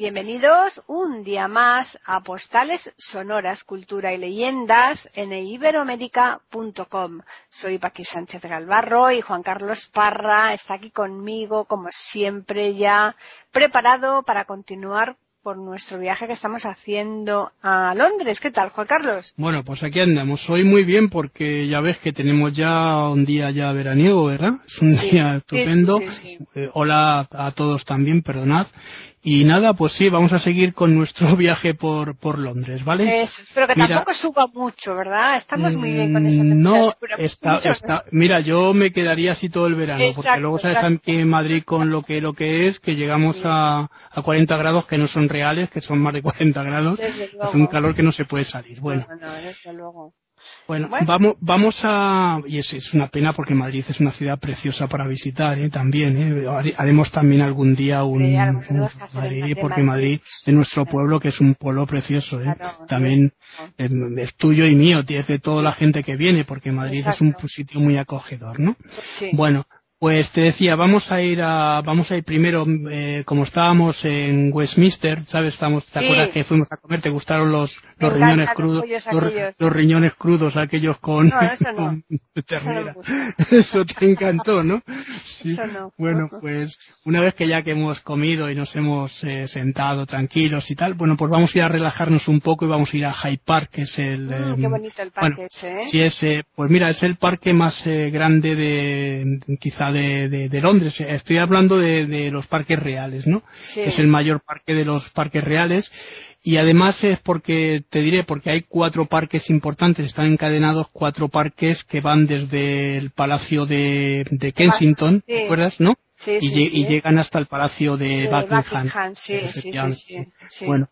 Bienvenidos un día más a Postales Sonoras, Cultura y Leyendas en iberoamérica.com. Soy Paqui Sánchez Galvarro y Juan Carlos Parra está aquí conmigo, como siempre, ya preparado para continuar por nuestro viaje que estamos haciendo a Londres. ¿Qué tal, Juan Carlos? Bueno, pues aquí andamos. Hoy muy bien porque ya ves que tenemos ya un día ya veraniego, ¿verdad? Es un día estupendo. Eh, hola a todos también, perdonad. Y nada, pues sí, vamos a seguir con nuestro viaje por, por Londres, ¿vale? espero que tampoco suba mucho, ¿verdad? Estamos muy bien con esa mm, No, está, está, mira, yo me quedaría así todo el verano, porque luego sabes aquí en Madrid con lo que, lo que es, que llegamos a, a 40 grados que no son reales, que son más de 40 grados, es un calor que no se puede salir. Bueno, luego. Bueno, vamos, vamos a, y es, es, una pena porque Madrid es una ciudad preciosa para visitar, ¿eh? también, ¿eh? haremos también algún día un, Madrid, porque Madrid es nuestro pueblo que es un pueblo precioso, ¿eh? también es, tuyo y mío, es de toda la gente que viene, porque Madrid es un sitio muy acogedor, ¿no? Bueno, pues te decía, vamos a ir a, vamos a ir primero, eh, como estábamos en Westminster, ¿sabes? Estamos, ¿te acuerdas que fuimos a comer? ¿Te gustaron los, los riñones crudos? Los, riñones crudos, aquellos con, no, eso no. Eso, te encantó, ¿no? Sí. Eso no. Bueno, pues una vez que ya que hemos comido y nos hemos eh, sentado tranquilos y tal, bueno, pues vamos a ir a relajarnos un poco y vamos a ir a Hyde Park, que es el... Mm, qué em, bonito el parque ese, ¿eh? Sí, ese, pues mira, es el parque más eh, grande de, quizá de, Londres. Estoy hablando de, los parques reales, ¿no? Es el mayor parque de los parques reales. Y además es porque, te diré, porque hay cuatro parques importantes, están encadenados cuatro parques que van desde el Palacio de, Kensington, ¿te acuerdas, no? y, llegan hasta el Palacio de, Buckingham. Bueno,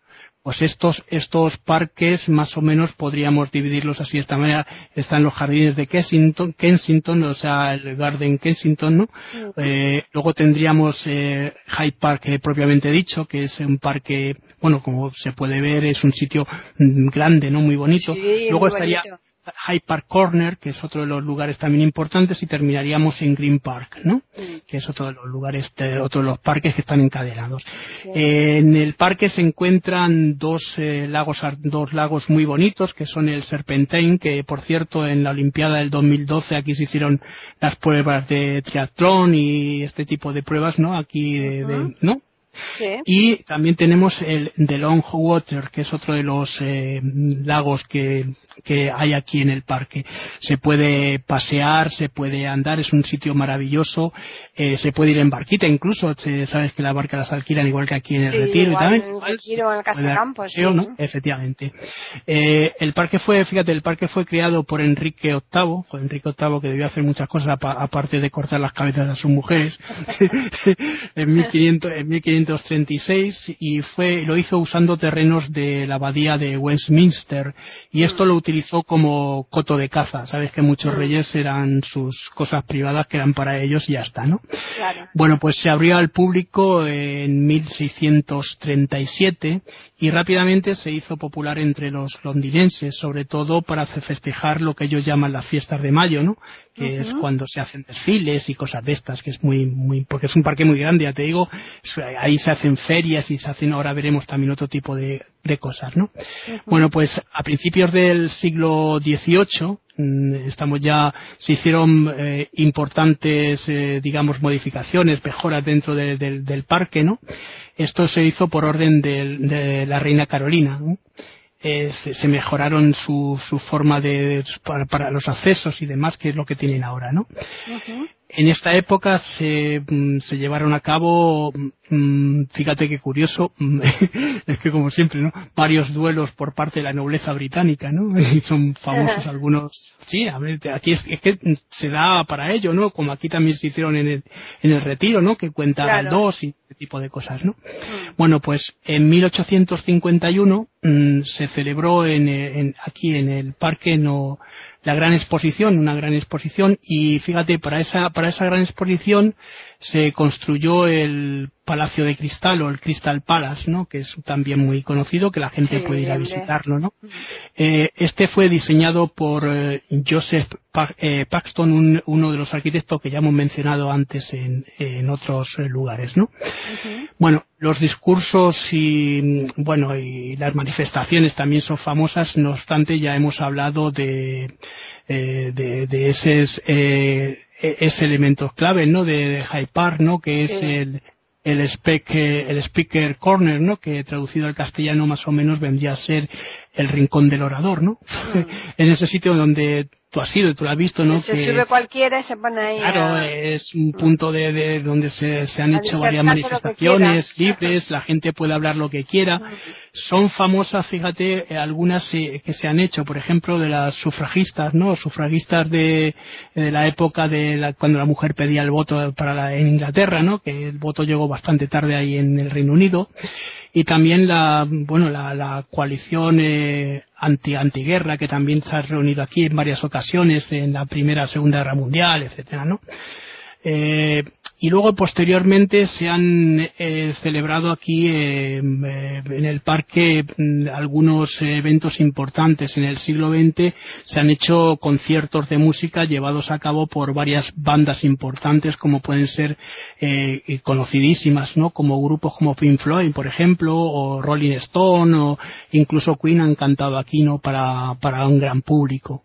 pues estos, estos parques más o menos podríamos dividirlos así de esta manera. Están los jardines de Kensington, Kensington o sea, el Garden Kensington, ¿no? Eh, luego tendríamos eh, Hyde Park eh, propiamente dicho, que es un parque, bueno, como se puede ver, es un sitio mm, grande, ¿no? Muy bonito. luego estaría, Hyde Park Corner, que es otro de los lugares también importantes, y terminaríamos en Green Park, ¿no? Que es otro de los lugares, otro de los parques que están encadenados. en el parque se encuentran dos eh, lagos, dos lagos muy bonitos, que son el Serpentine, que por cierto en la Olimpiada del 2012 aquí se hicieron las pruebas de triatlón y este tipo de pruebas, ¿no? Aquí, de, ¿no? Y también tenemos el The Long Water, que es otro de los eh, lagos que, que hay aquí en el parque. Se puede pasear, se puede andar, es un sitio maravilloso, eh, se puede ir en barquita incluso, sabes que la barca las alquilan igual que aquí en el Retiro y también. En el Retiro, en el Casacampo, sí. ¿no? Efectivamente. Eh, el parque fue, fíjate, el parque fue creado por Enrique VIII, fue Enrique VIII que debió hacer muchas cosas aparte de cortar las cabezas a sus mujeres, en 1500, en 1536 y fue, lo hizo usando terrenos de la abadía de Westminster y esto lo utilizó como coto de caza. Sabes que muchos mm. reyes eran sus cosas privadas que eran para ellos y ya está, ¿no? Bueno, pues se abrió al público en 1637 y rápidamente se hizo popular entre los londinenses, sobre todo para festejar lo que ellos llaman las fiestas de mayo, ¿no? Que es cuando se hacen desfiles y cosas de estas, que es muy, muy, porque es un parque muy grande, ya te digo, ahí se hacen ferias y se hacen, ahora veremos también otro tipo de, de cosas, ¿no? Bueno, pues a principios del siglo XVIII, mm, estamos ya, se hicieron eh, importantes, eh, digamos, modificaciones, mejoras dentro del parque, ¿no? Esto se hizo por orden de, la reina Carolina, eh, se, mejoraron su, su forma de, para, los accesos y demás, que es lo que tienen ahora, ¿no? En esta época se, mm, se llevaron a cabo, mm, fíjate qué curioso, mm, es que como siempre, ¿no? Varios duelos por parte de la nobleza británica, ¿no? Y son famosos algunos. Sí, a ver, aquí es, que se da para ello, ¿no? Como aquí también se hicieron en el, en el retiro, ¿no? Que cuenta dos y este tipo de cosas, ¿no? Bueno, pues en 1851 se celebró en, en, aquí en el Parque no, la gran exposición, una gran exposición, y fíjate, para esa, para esa gran exposición se construyó el Palacio de Cristal o el Crystal Palace, ¿no? Que es también muy conocido, que la gente puede ir a visitarlo, ¿no? Eh, este fue diseñado por eh, Joseph eh, Paxton, uno de los arquitectos que ya hemos mencionado antes en, otros lugares, ¿no? Bueno, los discursos y, bueno, y las manifestaciones también son famosas, no obstante ya hemos hablado de, de, de ese, ese elemento clave, ¿no? De, de Hyde Park, ¿no? Que es el, el, el speaker corner, ¿no? Que traducido al castellano más o menos vendría a ser el rincón del orador, ¿no? Mm. en ese sitio donde tú has ido, tú lo has visto, ¿no? Se sube cualquiera y se pone ahí. Claro, es un punto de, de donde se, se han hecho varias manifestaciones libres, la gente puede hablar lo que quiera. Son famosas, fíjate, algunas que se han hecho, por ejemplo, de las sufragistas, ¿no? Sufragistas de, de la época de la, cuando la mujer pedía el voto para la, en Inglaterra, ¿no? Que el voto llegó bastante tarde ahí en el Reino Unido y también la bueno la, la coalición eh, anti antiguerra que también se ha reunido aquí en varias ocasiones en la primera segunda guerra mundial etcétera no eh, y luego posteriormente se han eh, celebrado aquí eh, en el parque mm, algunos eventos importantes. En el siglo XX se han hecho conciertos de música llevados a cabo por varias bandas importantes como pueden ser eh, conocidísimas no como grupos como Pink Floyd por ejemplo o Rolling Stone o incluso Queen han cantado aquí no para, para un gran público.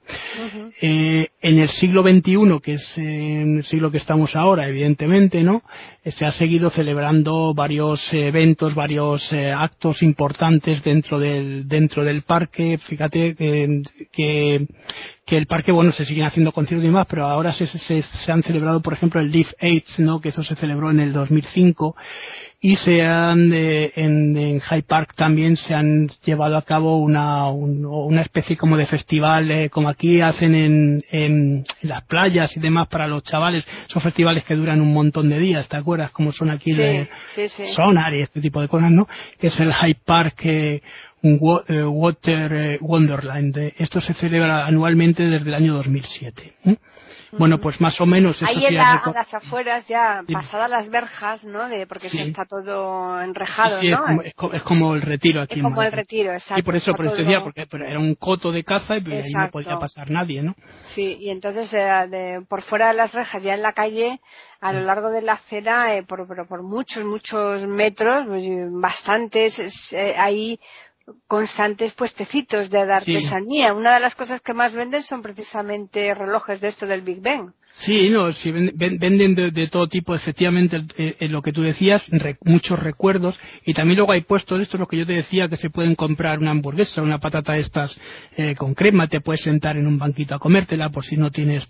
En el siglo XXI que es el siglo que estamos ahora evidentemente ¿no? Eh, se ha seguido celebrando varios eventos, varios eh, actos importantes dentro del, dentro del parque. Fíjate que, que el parque, bueno, se siguen haciendo conciertos y demás, pero ahora se, se, se han celebrado, por ejemplo, el Leaf AIDS, ¿no? Que eso se celebró en el 2005 y se han eh, en, en Hyde Park también se han llevado a cabo una, una especie como de festival eh, como aquí hacen en, en, las playas y demás para los chavales son festivales que duran un montón de días ¿te acuerdas? como son aquí de Sonar y este tipo de cosas ¿no? que es el Hyde Park eh, Water Wonderland esto se celebra anualmente desde el año 2007 bueno, pues más o menos. Ahí en a las afueras ya pasadas las verjas, ¿no? De, porque está todo enrejado, sí, ¿no? Es como, el retiro aquí. Es como el retiro, exacto. Y por eso, por eso decía, porque era un coto de caza y ahí no podía pasar nadie, ¿no? Sí, y entonces de, por fuera de las rejas, ya en la calle, a lo largo de la acera, eh, por, por, muchos, muchos metros, pues, bastantes, eh, ahí constantes puestecitos de artesanía. Una de las cosas que más venden son precisamente relojes de esto del Big Ben. Sí, no, sí, venden de, todo tipo, efectivamente, en eh, eh, lo que tú decías, muchos recuerdos, y también luego hay puestos, esto es lo que yo te decía, que se pueden comprar una hamburguesa, una patata de estas eh, con crema, te puedes sentar en un banquito a comértela, por si no tienes,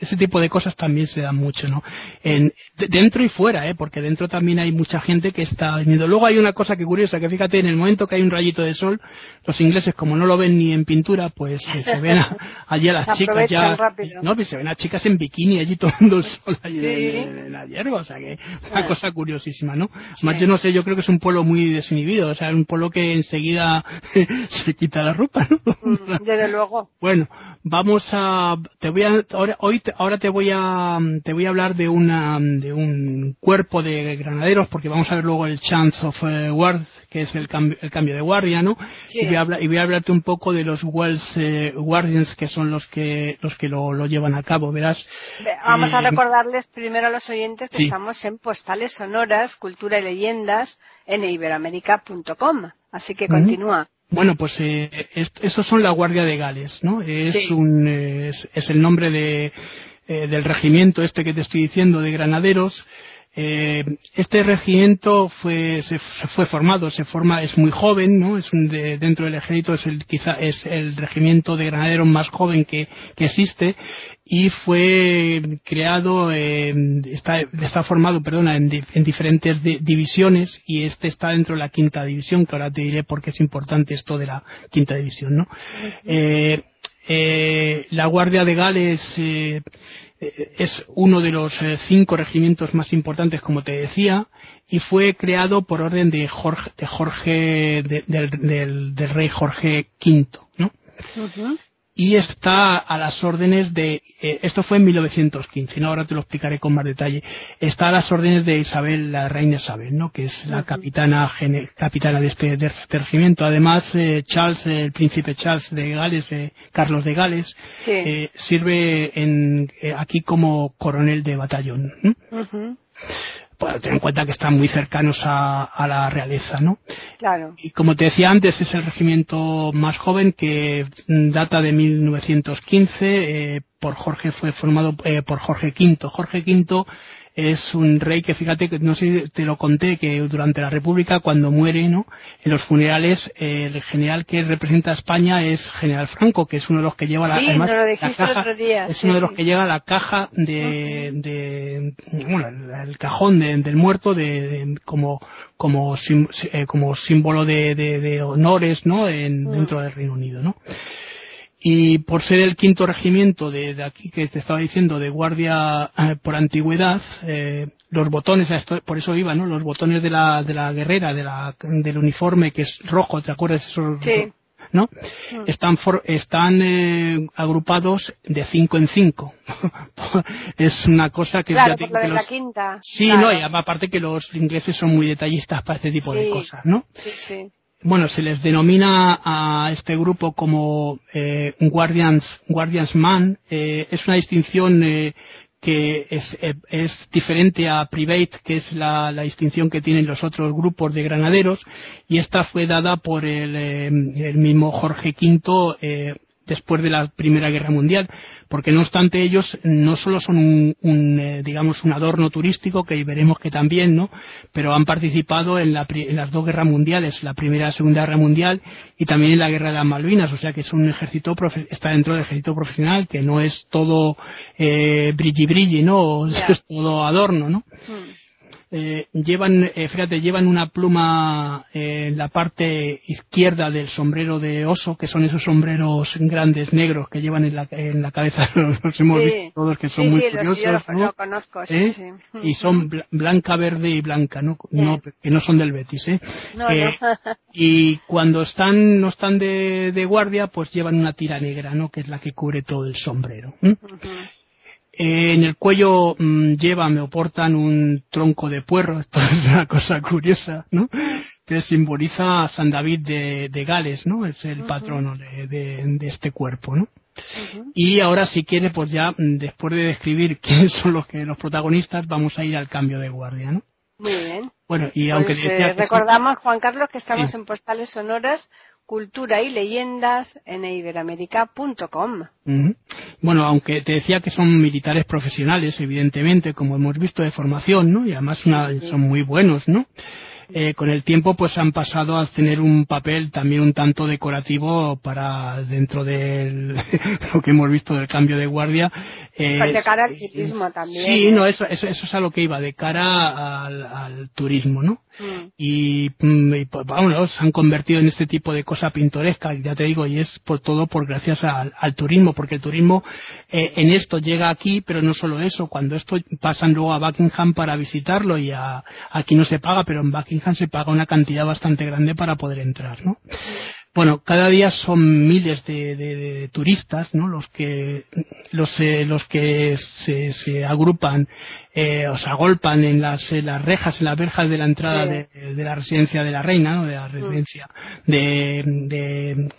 ese tipo de cosas también se dan mucho, ¿no? En, dentro y fuera, ¿eh? Porque dentro también hay mucha gente que está viniendo. Luego hay una cosa que curiosa, que fíjate, en el momento que hay un rayito de sol, los ingleses, como no lo ven ni en pintura, pues se ven allí a las chicas ya, no, pues se ven a chicas en bikini y allí tomando el sol allí en, la hierba, o sea que una cosa curiosísima, ¿no? Más yo no sé, yo creo que es un pueblo muy desinhibido, o sea, es un pueblo que enseguida se quita la ropa, ¿no? Mm, desde luego. Bueno, vamos a, te voy a, ahora, hoy, ahora te voy a, te voy a hablar de una, de un cuerpo de granaderos, porque vamos a ver luego el Chance of uh, Guard, que es el cambio, el cambio de guardia, ¿no? Y voy a hablar, y voy a hablarte un poco de los Wells eh, Guardians, que son los que, los que lo, lo llevan a cabo, verás. Vamos a recordarles primero a los oyentes que estamos en Postales Sonoras, Cultura y Leyendas en iberoamérica.com. Así que continúa. Bueno, pues eh, estos son la Guardia de Gales, ¿no? Es, un, es, el nombre de, eh, del regimiento este que te estoy diciendo de granaderos eh, este regimiento fue, se, fue formado, se forma, es muy joven, ¿no? Es un de, dentro del ejército es el, quizá es el regimiento de granaderos más joven que, que existe y fue creado, eh, está, está formado, perdona, en, en diferentes divisiones y este está dentro de la quinta división, que ahora te diré por qué es importante esto de la quinta división, ¿no? eh, eh, la Guardia de Gales eh, es uno de los eh, cinco regimientos más importantes, como te decía, y fue creado por orden de Jorge, de Jorge del, rey Jorge V, ¿no? Y está a las órdenes de, eh, esto fue en 1915, ¿no? ahora te lo explicaré con más detalle, está a las órdenes de Isabel, la reina Isabel, ¿no? que es la capitana, capitana de este, de este regimiento. Además, eh, Charles, el príncipe Charles de Gales, eh, Carlos de Gales, sirve en, aquí como coronel de batallón tener en cuenta que están muy cercanos a, la realeza, ¿no? Claro. Y como te decía antes, es el regimiento más joven que data de 1915, eh, por Jorge, fue formado eh, por Jorge V. Jorge V es un rey que fíjate que no sé si te lo conté que durante la República cuando muere no en los funerales el general que representa a España es general Franco que es uno de los que lleva la, caja es uno de los que lleva la caja de, de bueno el, cajón del muerto de, como como eh, como símbolo de, honores no en, dentro del Reino Unido no y por ser el quinto regimiento de, aquí que te estaba diciendo de guardia eh, por antigüedad eh, los botones por eso iba no los botones de la de la guerrera de la del uniforme que es rojo te acuerdas sí. ¿no? Mm. Están, están eh, agrupados de cinco en cinco. es una cosa que... Claro, por la quinta. Sí, no, y aparte que los ingleses son muy detallistas para este tipo de cosas, ¿no? Sí, sí bueno, se les denomina a este grupo como eh, Guardians, Man. Eh, es una distinción eh, que es, eh, es, diferente a Private, que es la, distinción que tienen los otros grupos de granaderos, y esta fue dada por el, el mismo Jorge V después de la Primera Guerra Mundial, porque no obstante ellos no solo son un, eh, digamos un adorno turístico que veremos que también, ¿no? Pero han participado en, las dos guerras mundiales, la Primera y la Segunda Guerra Mundial y también en la Guerra de las Malvinas, o sea que es un ejército está dentro del ejército profesional que no es todo eh, brilli brilli, ¿no? Es todo adorno, ¿no? Hmm. Eh, llevan, eh, fíjate, llevan una pluma eh, en la parte izquierda del sombrero de oso, que son esos sombreros grandes negros que llevan en la, en la cabeza, los hemos visto todos que son muy curiosos. Lo, conozco, Y son blanca, verde y blanca, ¿no? que no son del Betis, ¿eh? y cuando están, no están de, de, guardia, pues llevan una tira negra, ¿no? Que es la que cubre todo el sombrero. Eh, en el cuello mm, llevan o portan un tronco de puerro, esto es una cosa curiosa, ¿no? Que simboliza a San David de, Gales, ¿no? Es el patrono de, este cuerpo, ¿no? Y ahora si quiere, pues ya mm, después de describir quiénes son los que los protagonistas, vamos a ir al cambio de guardia, ¿no? Muy bien. Bueno, y aunque pues, eh, recordamos, Juan Carlos, que estamos en postales sonoras cultura y leyendas en iberamérica.com. Bueno, aunque te decía que son militares profesionales, evidentemente, como hemos visto de formación, ¿no? Y además son muy buenos, ¿no? Eh, con el tiempo pues han pasado a tener un papel también un tanto decorativo para dentro de lo que hemos visto del cambio de guardia. Eh, de cara al turismo también. Sí, no, eso, eso, eso, es a lo que iba, de cara al turismo, ¿no? Mm. Y, mm, y pues, se han convertido en este tipo de cosa pintoresca, ya te digo, y es por todo por gracias al, turismo, porque el turismo eh, en esto llega aquí, pero no solo eso, cuando esto pasan luego a Buckingham para visitarlo y aquí no se paga, pero en Buckingham se paga una cantidad bastante grande para poder entrar, ¿no? Bueno, cada día son miles de, turistas, ¿no? Los que los, eh, los que se, se agrupan eh, o se agolpan en las, las rejas, en las verjas de la entrada de, la residencia de la reina, ¿no? De la mm. residencia de, de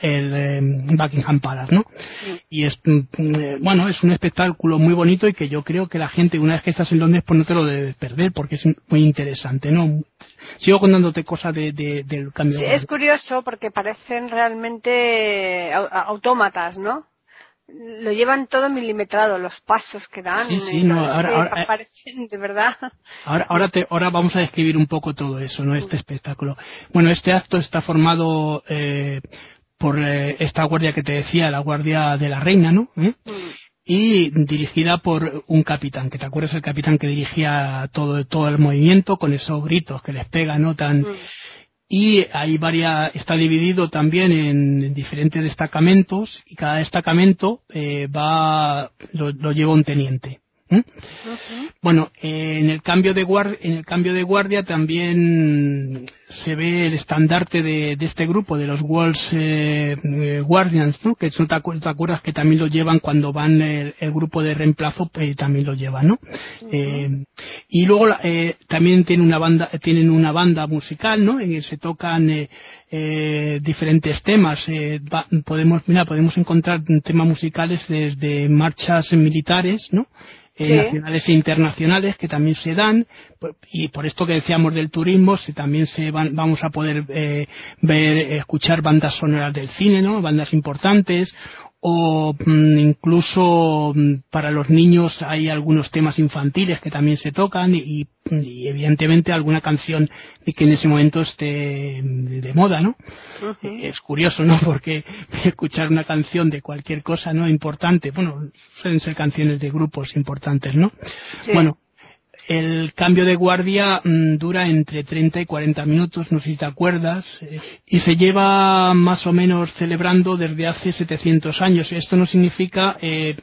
el, eh, Buckingham Palace, ¿no? Mm. Y es mm, eh, bueno, es un espectáculo muy bonito y que yo creo que la gente una vez que estás en Londres pues no te lo debes perder porque es muy interesante, ¿no? Sigo contándote cosas de, del cambio. Sí, es curioso porque parecen realmente autómatas, ¿no? Lo llevan todo milimetrado, los pasos que dan. Sí, sí, no, ahora, eh, parecen de verdad. Ahora, ahora, te, ahora vamos a describir un poco todo eso, ¿no? Este espectáculo. Bueno, este acto está formado eh, por eh, esta guardia que te decía, la guardia de la reina, ¿no? ¿Eh? Mm y dirigida por un capitán, que te acuerdas el capitán que dirigía todo, todo el movimiento con esos gritos que les pega, ¿no? Tan, mm. y hay varias, está dividido también en, diferentes destacamentos y cada destacamento eh, va, lo, lleva un teniente. Bueno, eh, en el cambio de guardia, en el cambio de guardia también se ve el estandarte de, este grupo de los Walls eh, eh, Guardians, ¿no? Que son te acuerdas que también lo llevan cuando van el, grupo de reemplazo, también lo llevan, ¿no? y luego también tienen una banda, tienen una banda musical, ¿no? En que se tocan diferentes temas. podemos, mira, podemos encontrar temas musicales desde marchas militares, ¿no? Nacionales e internacionales que también se dan y por esto que decíamos del turismo también se van, vamos a poder eh, ver escuchar bandas sonoras del cine no bandas importantes o mm, incluso mm, para los niños hay algunos temas infantiles que también se tocan y, evidentemente alguna canción que en ese momento esté de moda, ¿no? Es curioso, ¿no? Porque escuchar una canción de cualquier cosa, ¿no? Importante, bueno, suelen ser canciones de grupos importantes, ¿no? Bueno, el cambio de guardia mm, dura entre 30 y 40 minutos, no sé si te acuerdas, eh, y se lleva más o menos celebrando desde hace 700 años. Esto no significa eh,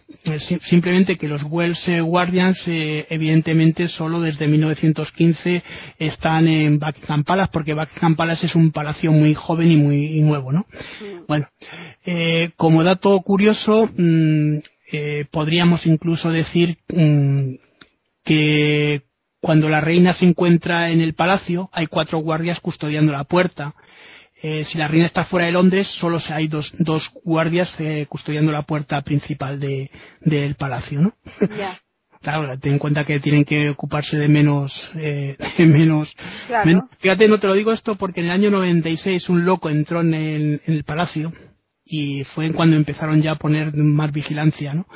simplemente que los Wells eh, Guardians, evidentemente, solo desde 1915 están en Buckingham Palace, porque Buckingham Palace es un palacio muy joven y muy nuevo, ¿no? Bueno, como dato curioso, mm, podríamos incluso decir mm, que cuando la reina se encuentra en el palacio hay cuatro guardias custodiando la puerta. Eh, si la reina está fuera de Londres, solo hay dos, dos guardias eh, custodiando la puerta principal de, del palacio, ¿no? claro, ten en cuenta que tienen que ocuparse de menos, eh, de menos, Fíjate, no te lo digo esto porque en el año 96 un loco entró en el, en el palacio y fue cuando empezaron ya a poner más vigilancia, ¿no?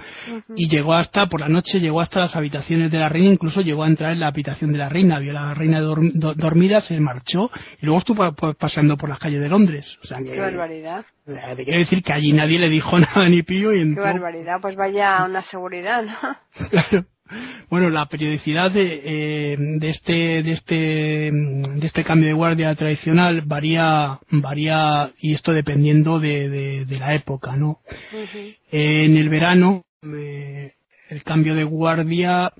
Y llegó hasta, por la noche, llegó hasta las habitaciones de la reina, incluso llegó a entrar en la habitación de la reina, vio a la reina dormida, se marchó y luego estuvo pasando por las calles de Londres. O sea, Qué barbaridad. Te quiero decir que allí nadie le dijo nada ni pío y Qué barbaridad, pues vaya una seguridad, ¿no? claro. Bueno, la periodicidad de, eh, de, este, de, este, de este cambio de guardia tradicional varía, varía y esto dependiendo de, de, la época, ¿no? en el verano, eh, el cambio de guardia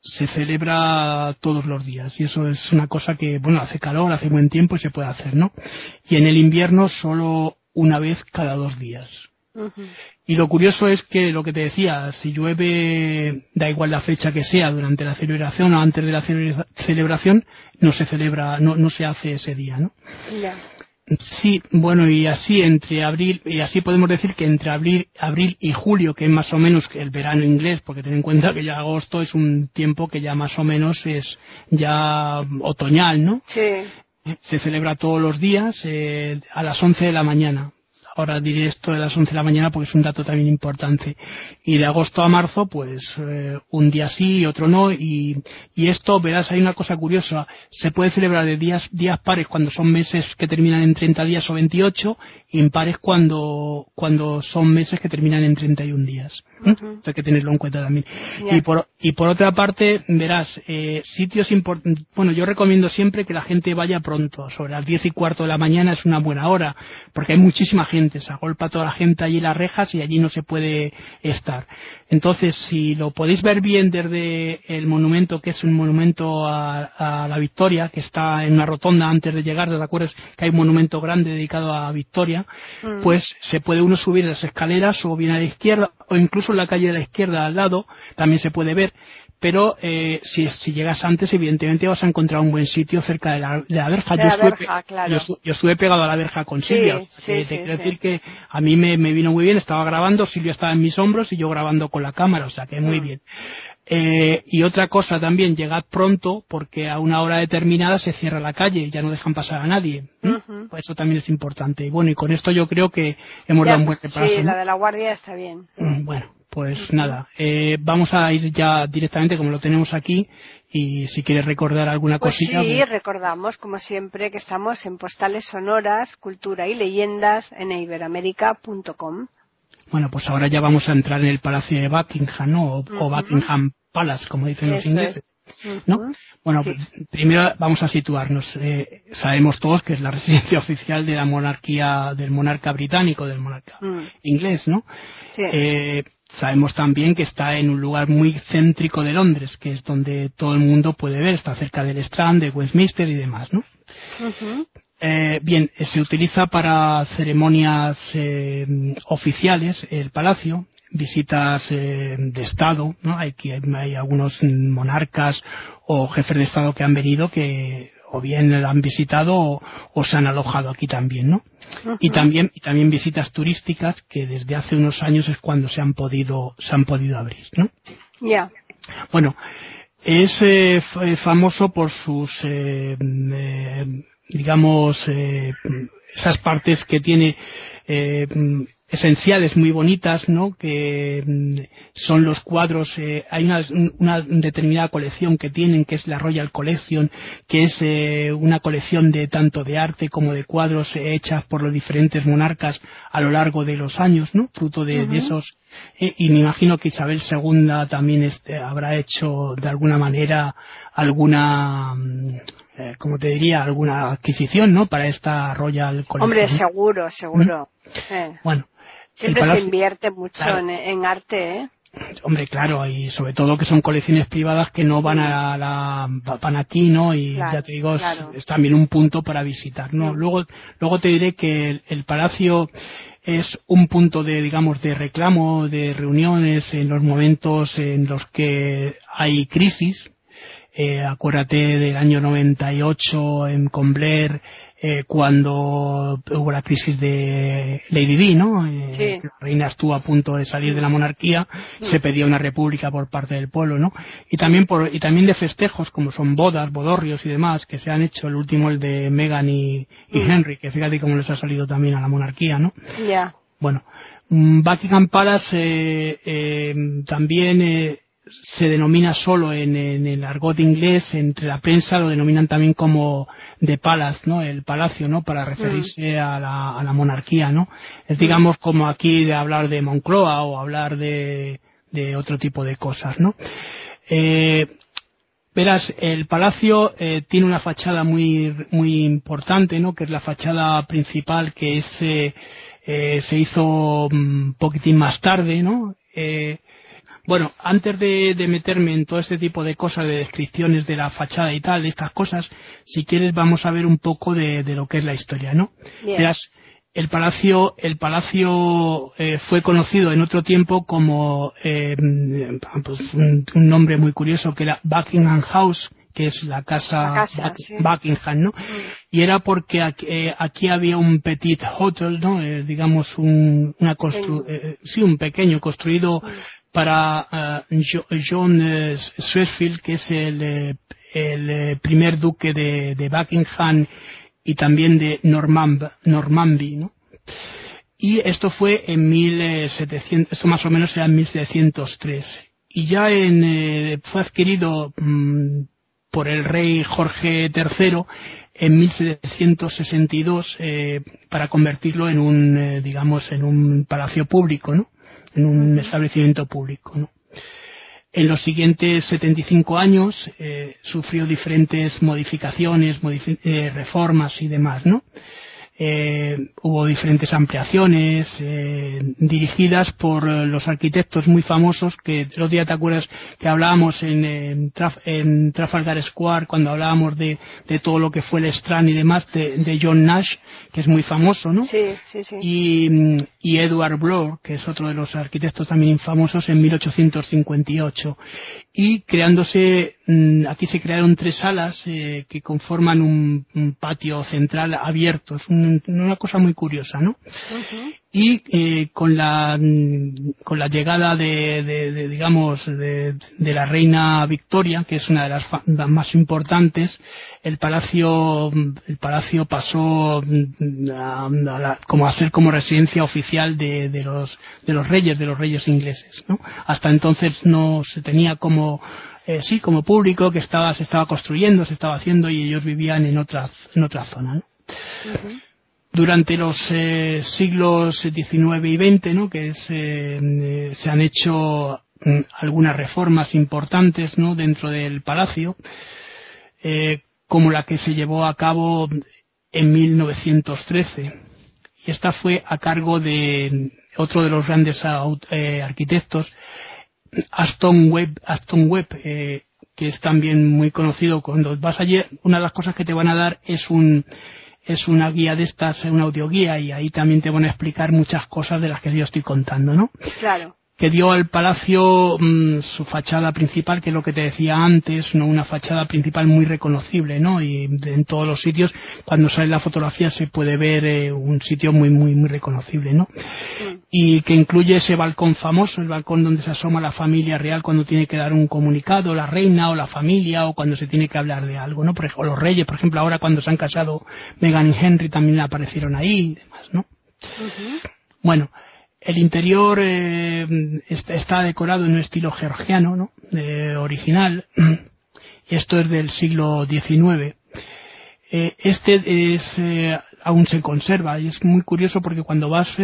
se celebra todos los días y eso es una cosa que, bueno, hace calor, hace buen tiempo y se puede hacer, ¿no? Y en el invierno solo una vez cada dos días. Y lo curioso es que lo que te decía, si llueve, da igual la fecha que sea, durante la celebración o antes de la celebración, no se celebra, no, no se hace ese día, ¿no? Sí, bueno, y así entre abril, y así podemos decir que entre abril, abril y julio, que es más o menos el verano inglés, porque ten en cuenta que ya agosto es un tiempo que ya más o menos es ya otoñal, ¿no? Sí. Se celebra todos los días eh, a las 11 de la mañana ahora diré esto de las 11 de la mañana porque es un dato también importante. Y de agosto a marzo, pues eh, un día sí y otro no. Y, y, esto, verás, hay una cosa curiosa. Se puede celebrar de días, días pares cuando son meses que terminan en 30 días o 28 y impares cuando, cuando son meses que terminan en 31 días. Uh hay que tenerlo en cuenta también. Y, por, y por otra parte, verás, eh, sitios importantes. Bueno, yo recomiendo siempre que la gente vaya pronto. Sobre las 10 y cuarto de la mañana es una buena hora porque hay muchísima gente se agolpa toda la gente allí las rejas y allí no se puede estar. Entonces, si lo podéis ver bien desde el monumento, que es un monumento a, la Victoria, que está en una rotonda antes de llegar, ¿te acuerdas que hay un monumento grande dedicado a Victoria? Mm. Pues se puede uno subir las escaleras o bien a la izquierda o incluso en la calle de la izquierda al lado, también se puede ver pero eh, si, si, llegas antes, evidentemente vas a encontrar un buen sitio cerca de la, de la verja. yo, estuve, pegado a la verja con Silvia. te quiero decir que a mí me, me, vino muy bien, estaba grabando, Silvia estaba en mis hombros y yo grabando con la cámara, o sea que muy mm. bien. Eh, y otra cosa también, llegad pronto porque a una hora determinada se cierra la calle, ya no dejan pasar a nadie. pues eso también es importante. Y bueno, y con esto yo creo que hemos dado un buen repaso. Sí, la de la guardia está bien. Mm, bueno, pues nada, eh, vamos a ir ya directamente como lo tenemos aquí y si quieres recordar alguna pues cosita. Sí, pues- recordamos como siempre que estamos en postales sonoras, cultura y leyendas en iberamérica.com. Bueno, pues ahora ya vamos a entrar en el Palacio de Buckingham, ¿no? O, Buckingham Palace, como dicen los ingleses. ¿no? Bueno, primero vamos a situarnos. Eh, sabemos todos que es la residencia oficial de la monarquía, del monarca británico, del monarca mm. inglés, ¿no? Eh, sabemos también que está en un lugar muy céntrico de Londres, que es donde todo el mundo puede ver, está cerca del Strand, de Westminster y demás, ¿no? Eh, bien, eh, se utiliza para ceremonias eh, oficiales el palacio, visitas de Estado, ¿no? Hay, hay algunos monarcas o jefes de Estado que han venido que o bien la han visitado o, se han alojado aquí también, ¿no? Y también y también visitas turísticas que desde hace unos años es cuando se han podido se han podido abrir, ¿no? Ya. Bueno, es famoso por sus eh, digamos, eh, esas partes que tiene eh, esenciales muy bonitas, ¿no? Que mm, son los cuadros, eh, hay una, una, determinada colección que tienen, que es la Royal Collection, que es eh, una colección de tanto de arte como de cuadros eh, hechas por los diferentes monarcas a lo largo de los años, ¿no? Fruto de, esos, y me imagino que Isabel II también este, habrá hecho de alguna manera alguna, mm, como te diría, alguna adquisición, ¿no? Para esta Royal Collection. Hombre, seguro, seguro. Bueno, Siempre se invierte mucho en, arte, ¿eh? Hombre, claro, y sobre todo que son colecciones privadas que no van a la van aquí, ¿no? Y ya te digo, es, también un punto para visitar, ¿no? Luego, luego te diré que el, palacio es un punto de, digamos, de reclamo, de reuniones en los momentos en los que hay crisis. Eh, acuérdate del año 98 en Combler, eh, cuando hubo la crisis de Lady Di, ¿no? Eh, La reina estuvo a punto de salir de la monarquía, se pedía una república por parte del pueblo, ¿no? Y también por, y también de festejos como son bodas, bodorrios y demás que se han hecho, el último el de Meghan y, mm. Henry, que fíjate cómo les ha salido también a la monarquía, ¿no? Ya. Bueno, mm, Buckingham Palace eh, eh, también eh, se denomina solo en, el argot inglés, entre la prensa lo denominan también como de palace, ¿no? El palacio, ¿no? Para referirse mm. a, la, monarquía, ¿no? Es digamos como aquí de hablar de Moncloa o hablar de, otro tipo de cosas, ¿no? Eh, verás, el palacio eh, tiene una fachada muy, muy importante, ¿no? Que es la fachada principal que es, eh, se hizo un poquitín más tarde, ¿no? Bueno, antes de, meterme en todo este tipo de cosas, de descripciones de la fachada y tal, de estas cosas, si quieres vamos a ver un poco de, lo que es la historia, ¿no? el palacio, el palacio eh, fue conocido en otro tiempo como eh, pues, un, nombre muy curioso que era Buckingham House, que es la casa, Buckingham, ¿no? Mm. Y era porque eh, aquí, había un petit hotel, ¿no? digamos un, una constru sí, un pequeño construido mm para eh, John eh, Swedfield, que es el, eh, primer duque de, Buckingham y también de Normanby, ¿no? Y esto fue en 1700, esto más o menos era en 1703. Y ya en, fue adquirido mm, por el rey Jorge III en 1762 para convertirlo en un, digamos, en un palacio público, ¿no? En un establecimiento público. ¿no? En los siguientes 75 años eh, sufrió diferentes modificaciones, eh, reformas y demás, ¿no? Eh, hubo diferentes ampliaciones dirigidas por los arquitectos muy famosos que el otro día te acuerdas que hablábamos en, en, Trafalgar Square cuando hablábamos de, todo lo que fue el Strand y demás de, John Nash que es muy famoso ¿no? Sí, sí, sí. Y, y Edward Bloor que es otro de los arquitectos también famosos en 1858 y creándose mm, aquí se crearon tres salas eh, que conforman un, patio central abierto. Es una cosa muy curiosa no y eh, con la con la llegada de, digamos de, la reina Victoria que es una de las, más importantes el palacio el palacio pasó mm, a, como a ser como residencia oficial de, los de los reyes de los reyes ingleses ¿no? hasta entonces no se tenía como eh, sí como público que estaba se estaba construyendo se estaba haciendo y ellos vivían en otra en otra zona ¿no? Durante los eh, siglos XIX y XX, ¿no? que eh, se han hecho mm, algunas reformas importantes ¿no? dentro del palacio, eh, como la que se llevó a cabo en 1913. y esta fue a cargo de otro de los grandes arquitectos, Aston Webb, Aston Webb que es también muy conocido. Cuando vas allí, una de las cosas que te van a dar es un es una guía de estas, una audioguía, y ahí también te van a explicar muchas cosas de las que yo estoy contando, ¿no? Claro que dio al palacio mm, su fachada principal, que es lo que te decía antes, no una fachada principal muy reconocible, ¿no? Y en todos los sitios, cuando sale la fotografía se puede ver eh, un sitio muy muy muy reconocible, ¿no? Y que incluye ese balcón famoso, el balcón donde se asoma la familia real cuando tiene que dar un comunicado, la reina o la familia o cuando se tiene que hablar de algo, ¿no? Por ejemplo, los reyes, por ejemplo, ahora cuando se han casado Meghan y Henry también aparecieron ahí y demás, ¿no? Bueno, el interior eh, está decorado en un estilo georgiano, ¿no? original. Esto es del siglo XIX. Eh, este es eh, aún se conserva y es muy curioso porque cuando vas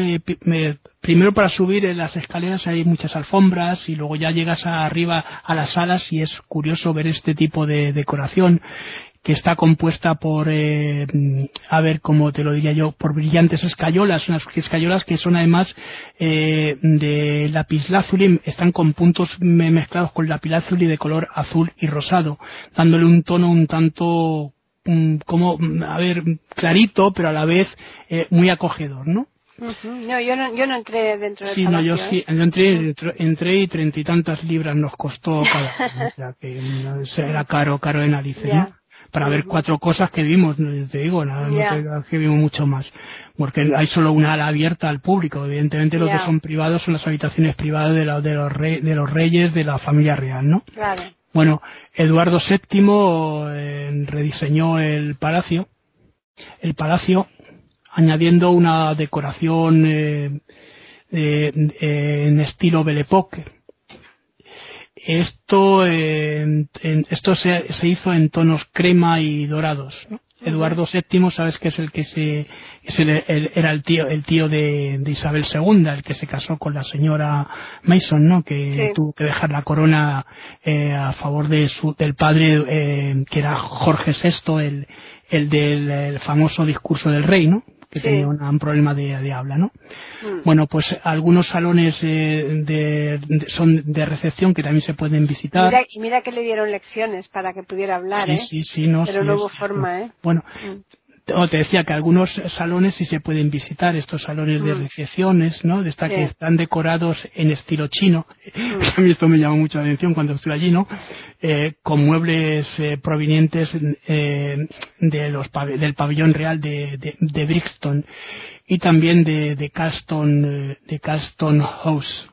primero para subir en las escaleras hay muchas alfombras y luego ya llegas arriba a las salas y es curioso ver este tipo de decoración que está compuesta por, eh, a ver cómo te lo diría yo, por brillantes escayolas, unas escayolas que son además eh, de lapislázuli, están con puntos mezclados con lapislázuli de color azul y rosado, dándole un tono un tanto, como, a ver, clarito, pero a la vez eh, muy acogedor, ¿no? No, yo no, yo no entré dentro del Sí, no, yo sí, yo entré, entré y treinta y tantas libras nos costó cada, o sea que era caro, caro de narices, ¿no? Para ver cuatro cosas que vimos, te digo, nada, no que vimos mucho más, porque hay solo una ala abierta al público, evidentemente lo que son privados son las habitaciones privadas de, de, los de los reyes de la familia real, ¿no? Claro. Bueno, Eduardo VII eh, rediseñó el palacio, el palacio añadiendo una decoración eh, en estilo Belle Époque, esto, eh, esto se, hizo en tonos crema y dorados. Eduardo VII, sabes que es el que se, era el tío, el tío de, Isabel II, el que se casó con la señora Mason, ¿no? Que tuvo que dejar la corona eh, a favor de su, del padre, eh, que era Jorge VI, el, el del famoso discurso del rey, ¿no? Que tenía un, problema de, habla, ¿no? Mm. Bueno, pues algunos salones de, son de recepción que también se pueden visitar. y mira que le dieron lecciones para que pudiera hablar, ¿eh? Sí, sí, no. Pero no hubo forma, ¿eh? Bueno, mm te decía que algunos salones sí se pueden visitar, estos salones de mm. recepciones, ¿no? De esta que están decorados en estilo chino. Mm. A mí esto me llamó mucho la atención cuando estuve allí, ¿no? Eh, con muebles eh, provenientes eh, de los del pabellón real de, de, Brixton y también de, de Caston, de Caston House.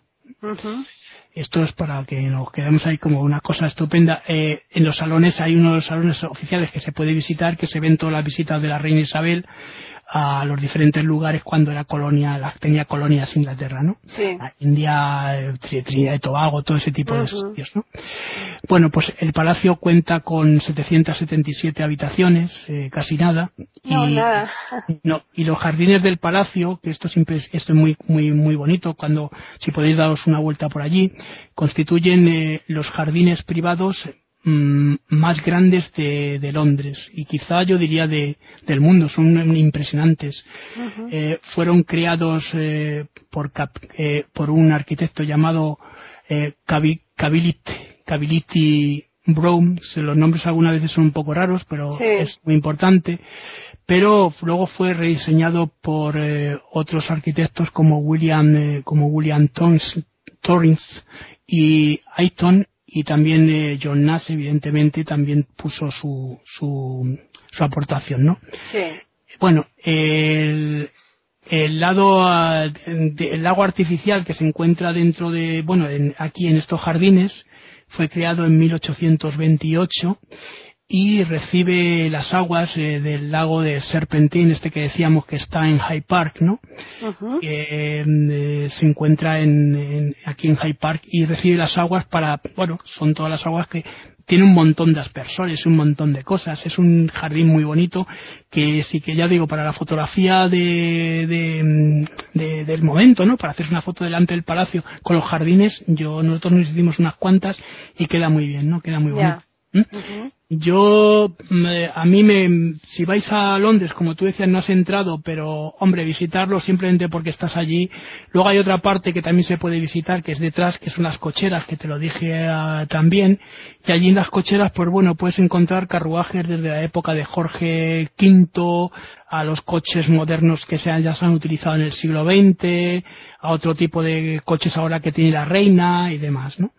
Esto es para que nos quedemos ahí como una cosa estupenda. Eh, en los salones hay uno de los salones oficiales que se puede visitar, que se ven todas las visitas de la reina Isabel a los diferentes lugares cuando era colonia, la, tenía colonias Inglaterra, ¿no? Sí. India, eh, Trinidad y Tobago, todo ese tipo de sitios, ¿no? Bueno, pues el palacio cuenta con 777 habitaciones, eh, casi nada. No, y, nada. No, y los jardines del palacio, que esto siempre es, esto es muy, muy, muy bonito, cuando, si podéis daros una vuelta por allí, constituyen eh, los jardines privados Mm, más grandes de, de, Londres y quizá yo diría de, del mundo, son impresionantes. eh, fueron creados eh, por, eh, por un arquitecto llamado eh, Cability Brown, los nombres algunas veces son un poco raros, pero es muy importante. Pero luego fue rediseñado por eh, otros arquitectos como William, eh, como William Torrens y Ayton y también eh, John Nash evidentemente también puso su, su, su aportación, ¿no? Sí. Bueno, el, el lado el lago artificial que se encuentra dentro de bueno aquí en estos jardines fue creado en 1828 y recibe las aguas eh, del lago de Serpentine, este que decíamos que está en High Park, ¿no? que eh, se encuentra en, aquí en High Park y recibe las aguas para, bueno, son todas las aguas que tiene un montón de aspersores, un montón de cosas. Es un jardín muy bonito que sí que ya digo, para la fotografía de, de, del momento, ¿no? Para hacer una foto delante del palacio con los jardines, yo nosotros nos hicimos unas cuantas y queda muy bien, ¿no? Queda muy bonito. Yo, a mí me, si vais a Londres, como tú decías, no has entrado, pero hombre, visitarlo simplemente porque estás allí. Luego hay otra parte que también se puede visitar, que es detrás, que son las cocheras, que te lo dije ah, también. Y allí en las cocheras, pues bueno, puedes encontrar carruajes desde la época de Jorge V, a los coches modernos que ya se han utilizado en el siglo XX, a otro tipo de coches ahora que tiene la reina y demás, ¿no?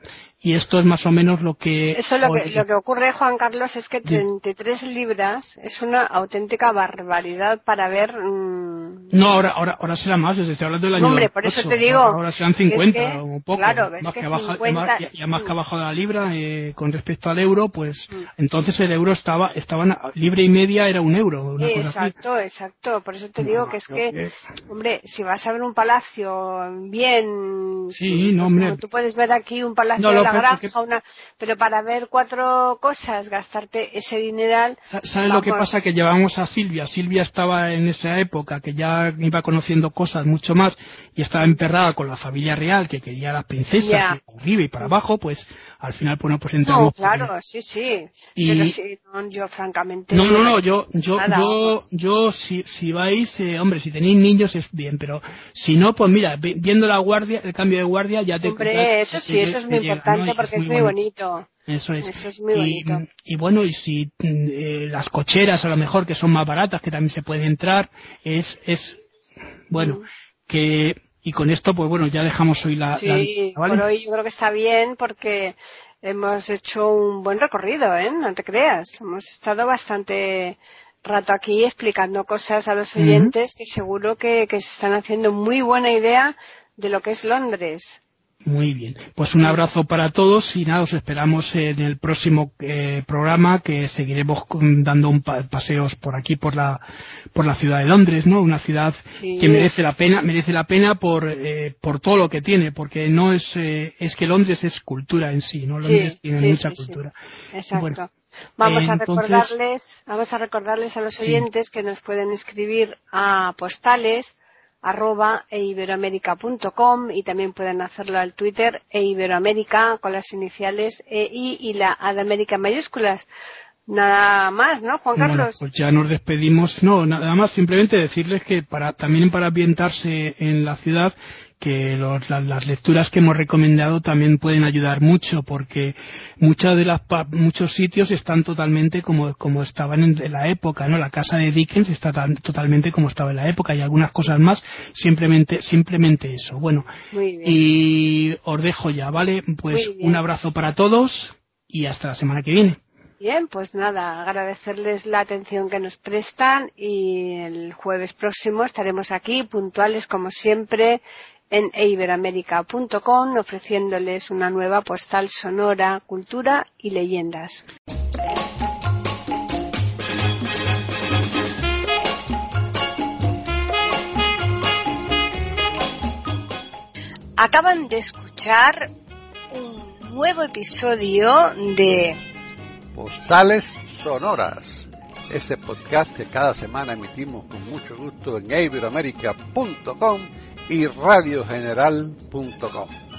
Y esto es más o menos lo que... Eso lo que, lo que ocurre, Juan Carlos, es que 33 libras es una auténtica barbaridad para ver... Mm, no, ahora, ahora, ahora será más, desde estoy hablando del año Hombre, por eso te digo... Ahora serán 50 un poco. Claro, más que, ha y, más que ha bajado la libra eh, con respecto al euro, pues mm. entonces el euro estaba, estaban libre y media era un euro. exacto, exacto. Por eso te digo que es que, hombre, si vas a ver un palacio bien... Sí, no, pues hombre. tú puedes ver aquí un palacio pero para ver cuatro cosas, gastarte ese dineral. ¿Sabes lo que pasa? Que llevamos a Silvia. Silvia estaba en esa época que ya iba conociendo cosas mucho más y estaba emperrada con la familia real que quería a las princesas y arriba y para abajo, pues al final, bueno, pues entramos. No, claro, sí, sí. Pero sí, yo francamente. No, no, no, yo, yo, yo, yo, si, si vais, eh, hombre, si tenéis niños es bien, pero si no, pues mira, viendo la guardia, el cambio de guardia ya te. Hombre, eso sí, eso es muy importante porque es muy, bonito. Eso es. Eso es muy bonito. Y, bueno, y si eh, las cocheras a lo mejor que son más baratas, que también se puede entrar, es, es, bueno, mm. que y con esto, pues bueno, ya dejamos hoy la. Sí, por hoy yo creo que está bien porque hemos hecho un buen recorrido, ¿eh? No te creas. Hemos estado bastante rato aquí explicando cosas a los oyentes que seguro que, que se están haciendo muy buena idea de lo que es Londres. Muy bien. Pues un abrazo para todos y nada, os esperamos en el próximo eh, programa que seguiremos dando un paseos por aquí, por la, por la ciudad de Londres, ¿no? Una ciudad que merece la pena, merece la pena por, eh, por todo lo que tiene, porque no es, eh, es que Londres es cultura en sí, ¿no? Londres tiene mucha cultura. Exacto. vamos a recordarles, vamos a recordarles a los oyentes que nos pueden escribir a postales arroba eiberoamerica.com y también pueden hacerlo al Twitter eiberoamerica con las iniciales EI y la A de América mayúsculas. Nada más, ¿no, Juan Carlos? pues ya nos despedimos. No, nada más, simplemente decirles que para, también para ambientarse en la ciudad que las lecturas que hemos recomendado también pueden ayudar mucho porque muchas de las muchos sitios están totalmente como, como estaban en, la época no la casa de Dickens está totalmente como estaba en la época y algunas cosas más simplemente simplemente eso. Bueno y os dejo ya vale pues un abrazo para todos y hasta la semana que viene. Bien, pues nada, agradecerles la atención que nos prestan y el jueves próximo estaremos aquí puntuales como siempre en iberamérica.com ofreciéndoles una nueva postal sonora, cultura y leyendas. Acaban de escuchar un nuevo episodio de Postales Sonoras, ese podcast que cada semana emitimos con mucho gusto en iberamérica.com y radiogeneral.com.